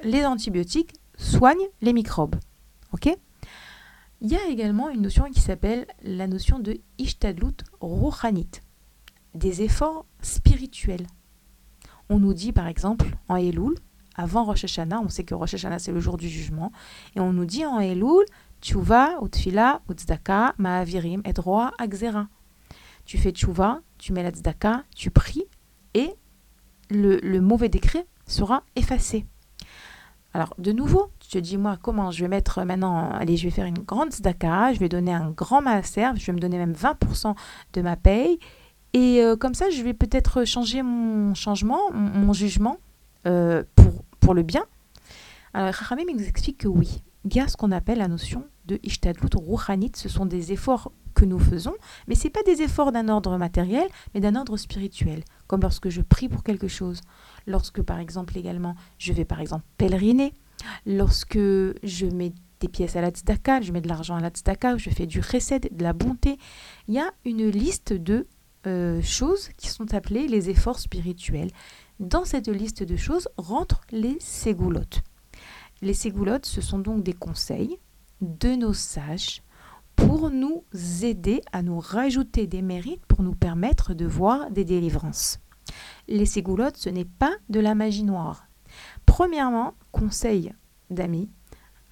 B: les antibiotiques soignent les microbes. OK? Il y a également une notion qui s'appelle la notion de ishtadlut ruchanit, des efforts spirituels. On nous dit par exemple en Elul, avant Rosh Hashanah, on sait que Rosh Hashanah c'est le jour du jugement, et on nous dit en Elul Tchouva, Utfila, Utzdaka. Tu fais tchouva, tu mets la tzedaka, tu pries et le, mauvais décret sera effacé. Alors, de nouveau, te dis, moi, comment je vais mettre maintenant, allez, je vais faire une grande tzedaka, je vais donner un grand maaser, je vais me donner même 20% de ma paye, et euh, comme ça, je vais peut-être changer mon changement, mon, jugement euh, pour, pour le bien. Alors, Chachamim nous explique que oui, il y a ce qu'on appelle la notion de ishtadlut rouhanit. Ce sont des efforts que nous faisons, mais ce pas des efforts d'un ordre matériel, mais d'un ordre spirituel. Comme lorsque je prie pour quelque chose, lorsque par exemple également je vais par exemple pèleriner, lorsque je mets des pièces à la tzedaka, je mets de l'argent à la tzedaka, je fais du chesed, de la bonté. Il y a une liste de euh, choses qui sont appelées les efforts spirituels. Dans cette liste de choses rentrent les ségoulottes. Les ségoulottes, ce sont donc des conseils de nos sages pour nous aider à nous rajouter des mérites, pour nous permettre de voir des délivrances. Les ségoulottes, ce n'est pas de la magie noire. Premièrement, conseil d'amis,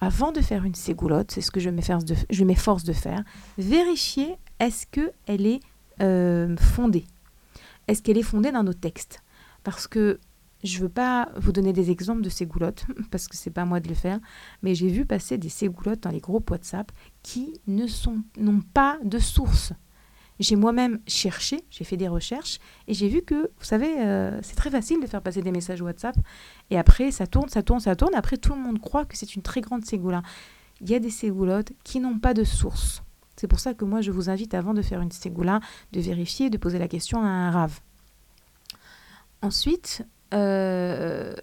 B: avant de faire une ségoulotte, c'est ce que je m'efforce de, faire, vérifier est-ce qu'elle est euh, fondée. Est-ce qu'elle est fondée dans nos textes? Parce que je ne veux pas vous donner des exemples de ségoulottes, parce que c'est pas moi de le faire, mais j'ai vu passer des ségoulottes dans les groupes WhatsApp qui ne sont n'ont pas de source. J'ai moi-même cherché, j'ai fait des recherches, et j'ai vu que, vous savez, euh, c'est très facile de faire passer des messages WhatsApp, et après, ça tourne, ça tourne, ça tourne, après, tout le monde croit que c'est une très grande ségoula. Il y a des ségoulottes qui n'ont pas de source. C'est pour ça que moi, je vous invite, avant de faire une ségoula, de vérifier, de poser la question à un rave. Ensuite, euh,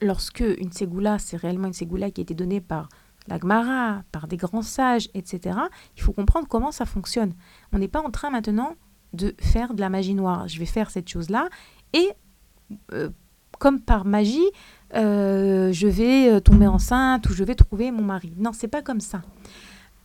B: lorsque une ségoula, c'est réellement une ségoula qui a été donnée par la Gemara, par des grands sages, etc., il faut comprendre comment ça fonctionne. On n'est pas en train maintenant de faire de la magie noire. Je vais faire cette chose-là et, euh, comme par magie, euh, je vais tomber enceinte ou je vais trouver mon mari. Non, c'est pas comme ça.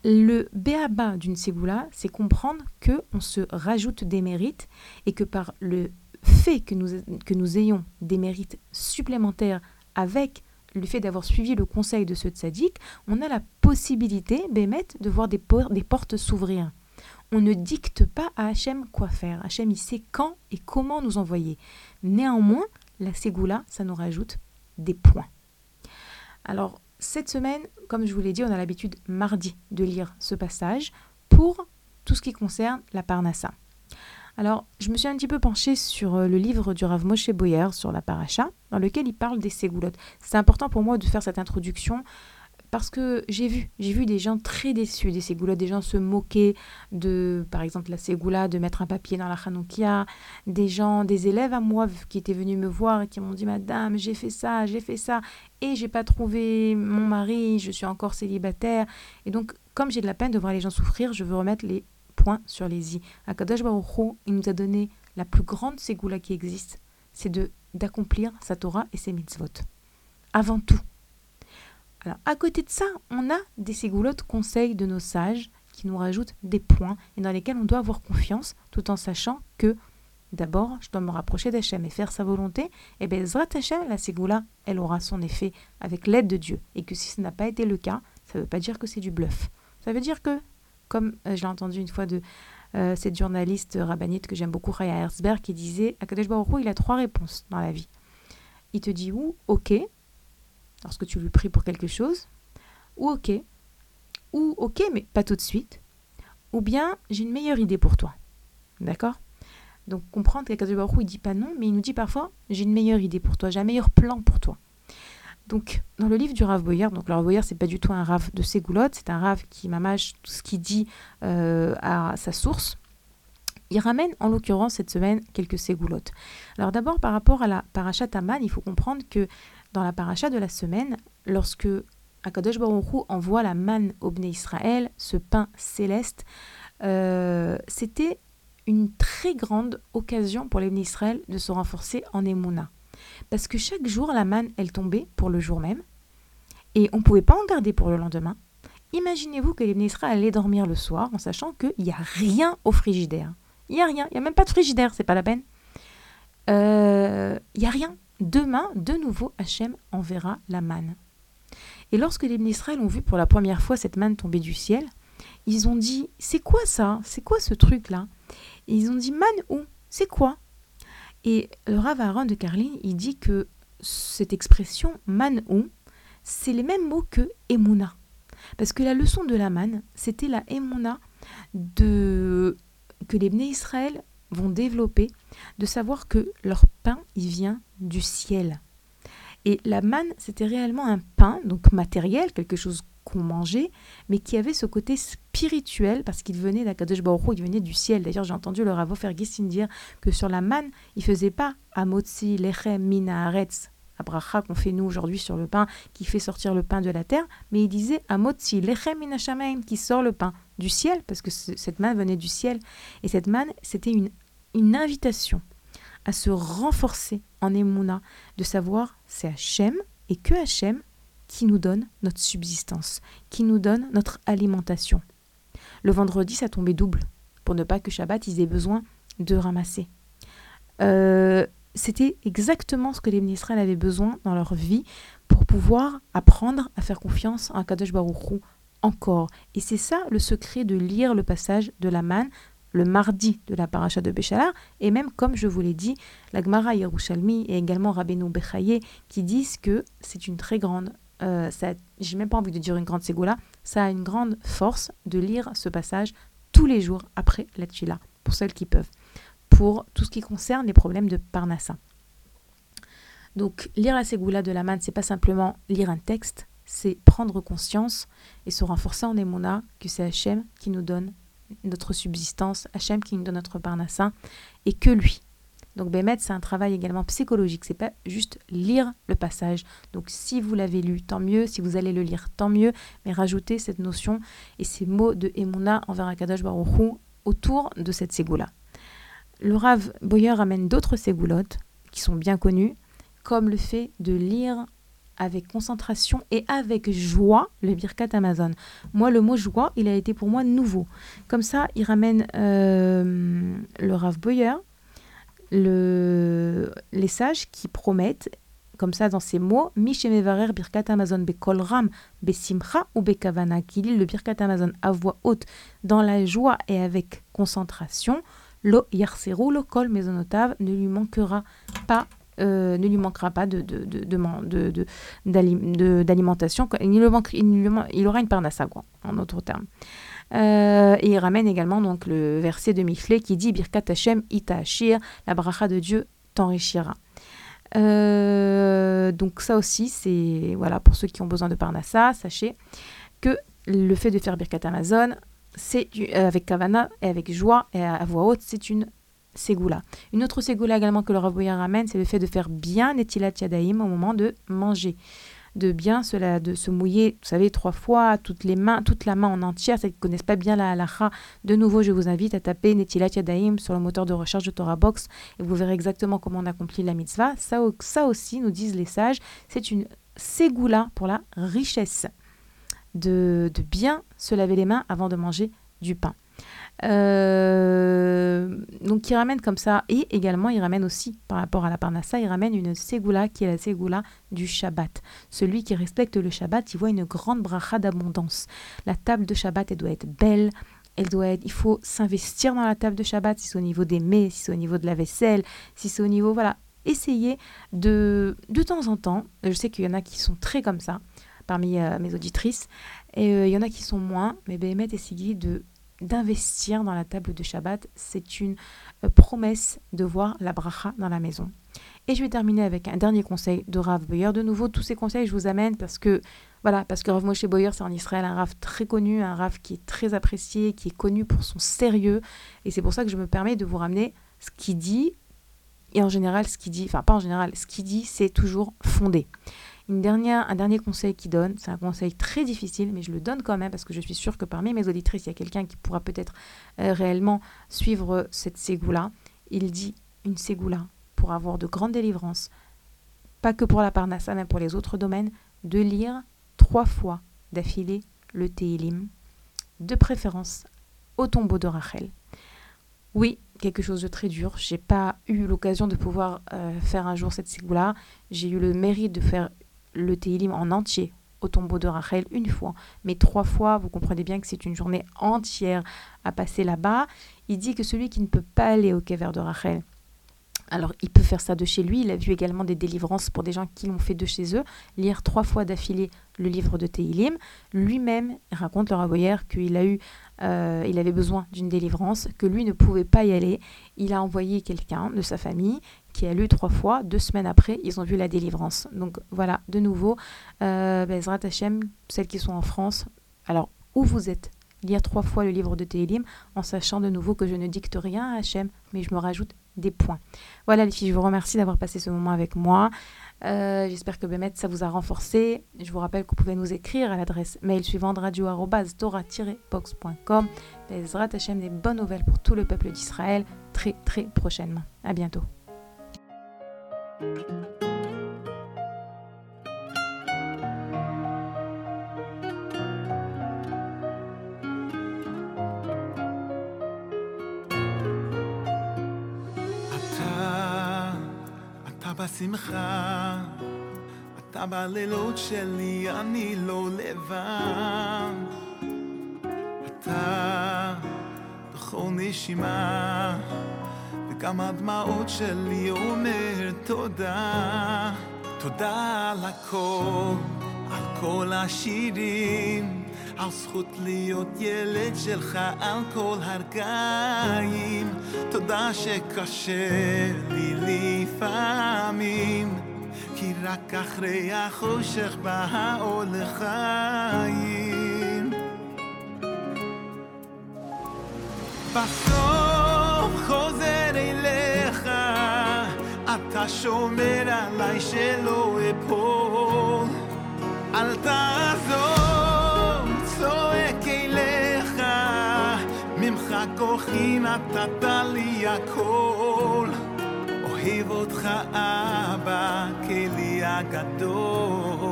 B: Le béaba d'une ségoula, c'est comprendre que on se rajoute des mérites et que par le fait que nous, que nous ayons des mérites supplémentaires avec le fait d'avoir suivi le conseil de ce tzaddik, on a la possibilité, Bémet, de voir des, portes s'ouvrir. On ne dicte pas à Hachem quoi faire. Hachem, il sait quand et comment nous envoyer. Néanmoins, la Ségoula, ça nous rajoute des points. Alors, cette semaine, comme je vous l'ai dit, on a l'habitude mardi de lire ce passage pour tout ce qui concerne la Parnassa. Alors, je me suis un petit peu penchée sur euh, le livre du Rav Moshe Boyer sur la paracha, dans lequel il parle des ségoulottes. C'est important pour moi de faire cette introduction parce que j'ai vu, j'ai vu des gens très déçus des ségoulottes, des gens se moquer de, par exemple, la ségoula, de mettre un papier dans la chanoukia, des gens, des élèves à moi qui étaient venus me voir et qui m'ont dit, Madame, j'ai fait ça, j'ai fait ça, et j'ai pas trouvé mon mari, je suis encore célibataire. Et donc, comme j'ai de la peine de voir les gens souffrir, je veux remettre les point sur les i. Akadash Baruch il nous a donné la plus grande ségoula qui existe, c'est de d'accomplir sa Torah et ses mitzvot. Avant tout. Alors, à côté de ça, on a des ségoulottes conseils de nos sages qui nous rajoutent des points et dans lesquels on doit avoir confiance tout en sachant que d'abord, je dois me rapprocher d'Hachem et faire sa volonté. Et bien, Zrat Hachem, la ségoula, elle aura son effet avec l'aide de Dieu. Et que si ce n'a pas été le cas, ça ne veut pas dire que c'est du bluff. Ça veut dire que comme euh, je l'ai entendu une fois de euh, cette journaliste rabbinite que j'aime beaucoup, Raya Herzberg, qui disait Akadosh Baruch il a trois réponses dans la vie. Il te dit ou ok, lorsque tu lui pries pour quelque chose, ou ok, ou ok, mais pas tout de suite, ou bien j'ai une meilleure idée pour toi. D'accord? Donc comprendre qu'Akadosh Baruch il dit pas non, mais il nous dit parfois j'ai une meilleure idée pour toi, j'ai un meilleur plan pour toi. Donc, dans le livre du Rav Boyer, donc le Rav Boyer, c'est pas du tout un Rav de Ségoulotte, c'est un Rav qui mamage tout ce qu'il dit euh, à sa source. Il ramène en l'occurrence cette semaine quelques ségoulottes. Alors d'abord par rapport à la paracha Taman, il faut comprendre que dans la paracha de la semaine, lorsque Akadosh Baruch envoie la manne au Bnei Israël, ce pain céleste, euh, c'était une très grande occasion pour les Bnei Israël de se renforcer en Emouna. Parce que chaque jour, la manne, elle tombait pour le jour même. Et on ne pouvait pas en garder pour le lendemain. Imaginez-vous que les ministres allaient dormir le soir en sachant qu'il n'y a rien au frigidaire. Il n'y a rien. Il n'y a même pas de frigidaire, c'est pas la peine. Euh, il n'y a rien. Demain, de nouveau, Hachem enverra la manne. Et lorsque les ministres ont vu pour la première fois cette manne tomber du ciel, ils ont dit C'est quoi ça? C'est quoi ce truc-là? Ils ont dit Manne où? C'est quoi? Et le Rav Aaron de Carlin, il dit que cette expression man-ou, c'est les mêmes mots que emuna. Parce que la leçon de la man, c'était la emuna de, que les Bnei Israël vont développer, de savoir que leur pain, il vient du ciel. Et la manne, c'était réellement un pain, donc matériel, quelque chose qu'on mangeait, mais qui avait ce côté spirituel, parce qu'il venait d'Akadosh Baruch il venait du ciel. D'ailleurs, j'ai entendu le Ravo Ferguson dire que sur la manne, il faisait pas Amotzi, Lechem, Mina, Aretz, la bracha qu'on fait nous aujourd'hui sur le pain, qui fait sortir le pain de la terre, mais il disait Amotzi, lechem minashamaim, qui sort le pain du ciel, parce que cette manne venait du ciel. Et cette manne, c'était une, une invitation à se renforcer en émouna, de savoir c'est Hachem et que Hachem qui nous donne notre subsistance, qui nous donne notre alimentation. Le vendredi, ça tombait double, pour ne pas que Shabbat, ils aient besoin de ramasser. Euh, c'était exactement ce que les ministres avaient besoin dans leur vie pour pouvoir apprendre à faire confiance en Kadosh Baruch encore. Et c'est ça le secret de lire le passage de la manne le mardi de la paracha de Béchalar, et même, comme je vous l'ai dit, la Gemara Yerushalmi et également Rabbeinu Bechaye qui disent que c'est une très grande, euh, j'ai même pas envie de dire une grande ségoula, ça a une grande force de lire ce passage tous les jours après la Tchila, pour celles qui peuvent, pour tout ce qui concerne les problèmes de Parnassa. Donc, lire la ségoula de la manne, c'est pas simplement lire un texte, c'est prendre conscience et se renforcer en émona que c'est Hachem qui nous donne notre subsistance, Hachem qui nous donne notre parnassin, et que lui. Donc Bémet, c'est un travail également psychologique, c'est pas juste lire le passage. Donc si vous l'avez lu, tant mieux, si vous allez le lire, tant mieux, mais rajoutez cette notion et ces mots de Emouna envers Akadash Baruchou autour de cette ségoula. Le Rav Boyer amène d'autres ségoulottes qui sont bien connues, comme le fait de lire avec concentration et avec joie le Birkat Amazon. Moi, le mot joie, il a été pour moi nouveau. Comme ça, il ramène euh, le Rav Boyer, le, les sages qui promettent, comme ça dans ces mots, Mishemevarer Birkat Amazon Bekolram Besimcha ou Bekavana, qui lit le Birkat Amazon à voix haute, dans la joie et avec concentration. Lo Yarseru, le Kol Maisonotave ne lui manquera pas euh, ne lui manquera pas de, de, de, d'alimentation. Il, il, aura une parnassa, en d'autres termes. Euh, et il ramène également donc le verset de Michelet qui dit Birkat Hashem ita ashir, la bracha de Dieu t'enrichira. Euh, donc ça aussi, c'est voilà pour ceux qui ont besoin de parnassa, sachez que le fait de faire Birkat Amazon, c'est avec kavana et avec joie et à voix haute, c'est une ségoula. Une autre ségoula également que le Rav ramène, c'est le fait de faire bien Netilat Yadaim au moment de manger. De bien cela, de se mouiller, vous savez, trois fois, toutes les mains, toute la main en entière. Ceux qui ne connaissent pas bien la halacha, de nouveau, je vous invite à taper Netilat Yadaim sur le moteur de recherche de Torah Box et vous verrez exactement comment on accomplit la mitzvah. Ça, ça aussi, nous disent les sages, c'est une ségoula pour la richesse. De, de bien se laver les mains avant de manger du pain. Euh, donc il ramène comme ça, et également il ramène aussi, par rapport à la Parnassa, il ramène une Ségoula qui est la Ségoula du Shabbat. Celui qui respecte le Shabbat, il voit une grande bracha d'abondance. La table de Shabbat, elle doit être belle, elle doit être, il faut s'investir dans la table de Shabbat, si c'est au niveau des mets, si c'est au niveau de la vaisselle, si c'est au niveau, voilà, essayez de, de temps en temps, je sais qu'il y en a qui sont très comme ça, parmi euh, mes auditrices, et euh, il y en a qui sont moins, mais Béhémet, essayez de d'investir dans la table de Shabbat. C'est une euh, promesse de voir la bracha dans la maison. Et je vais terminer avec un dernier conseil de Rav Boyer. De nouveau, tous ces conseils, je vous amène parce que, voilà, parce que Rav Moshe Boyer, c'est en Israël un Rav très connu, un Rav qui est très apprécié, qui est connu pour son sérieux. Et c'est pour ça que je me permets de vous ramener ce qu'il dit. Et en général, ce qu'il dit, enfin pas en général, ce qu'il dit, c'est toujours fondé. Une un dernier conseil qu'il donne, c'est un conseil très difficile, mais je le donne quand même parce que je suis sûre que parmi mes auditrices, il y a quelqu'un qui pourra peut-être euh, réellement suivre cette ségoula. Il dit une ségoula pour avoir de grandes délivrances, pas que pour la parnassa, mais pour les autres domaines, de lire trois fois d'affilée le Télim, de préférence au tombeau de Rachel. Oui, quelque chose de très dur. J'ai pas eu l'occasion de pouvoir euh, faire un jour cette ségoula. J'ai eu le mérite de faire le Télim en entier au tombeau de Rachel une fois, mais trois fois, vous comprenez bien que c'est une journée entière à passer là-bas. Il dit que celui qui ne peut pas aller au kever de Rachel, alors, il peut faire ça de chez lui. Il a vu également des délivrances pour des gens qui l'ont fait de chez eux. Lire trois fois d'affilée le livre de Tehilim. Lui-même raconte le Raboyer qu'il a eu, euh, il avait besoin d'une délivrance, que lui ne pouvait pas y aller. Il a envoyé quelqu'un de sa famille qui a lu trois fois. Deux semaines après, ils ont vu la délivrance. Donc voilà, de nouveau, euh, Bezrat Hashem, celles qui sont en France. Alors, où vous êtes? Lire trois fois le livre de Tehilim en sachant de nouveau que je ne dicte rien à Hachem, mais je me rajoute des points. Voilà les filles, je vous remercie d'avoir passé ce moment avec moi. Euh, J'espère que Bémet, ça vous a renforcé. Je vous rappelle que vous pouvez nous écrire à l'adresse mail suivante radio-tora-box.com. Bezrat Hashem, des bonnes nouvelles pour tout le peuple d'Israël très très prochainement. À bientôt.
C: בשמחה, אתה בלילות שלי, אני לא לבד. אתה בכל נשימה, וגם הדמעות שלי אומר תודה. תודה על הכל, על כל השירים, על זכות להיות ילד שלך על כל הרגעים. תודה שקשה לי לפעמים, כי רק אחרי החושך בא האור לחיים. בסוף חוזר אליך, אתה שומר עליי שלא אפול. אל תעזוב, נתת לי הכל. אוהב אותך אבא, כלי הגדול.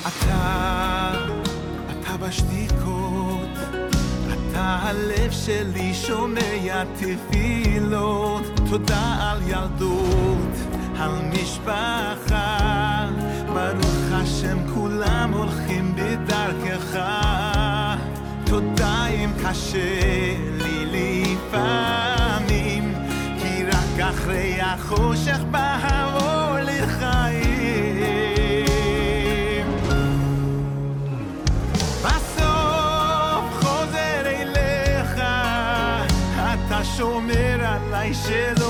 C: אתה, אתה בשתיקות, אתה הלב שלי שומע תפילות, תודה על ילדות, על משפחה, ברוך השם כולם הולכים בדרכך, תודה אם קשה לי לפעמים, כי רק אחרי החושך בא האור לחיים. בסוף חוזר אליך, אתה שומר עליי שלא